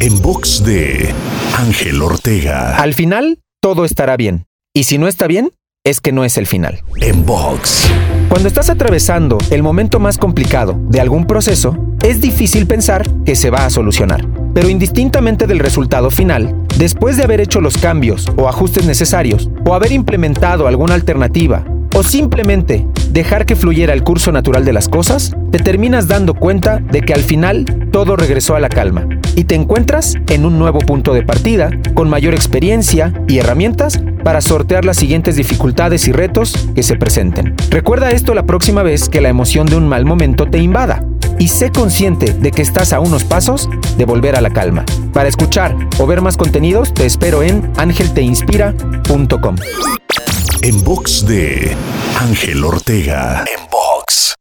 En box de Ángel Ortega. Al final, todo estará bien. Y si no está bien, es que no es el final. En box. Cuando estás atravesando el momento más complicado de algún proceso, es difícil pensar que se va a solucionar. Pero indistintamente del resultado final, después de haber hecho los cambios o ajustes necesarios, o haber implementado alguna alternativa, simplemente dejar que fluyera el curso natural de las cosas, te terminas dando cuenta de que al final todo regresó a la calma y te encuentras en un nuevo punto de partida, con mayor experiencia y herramientas para sortear las siguientes dificultades y retos que se presenten. Recuerda esto la próxima vez que la emoción de un mal momento te invada y sé consciente de que estás a unos pasos de volver a la calma. Para escuchar o ver más contenidos te espero en angelteinspira.com. En box de Ángel Ortega. En box.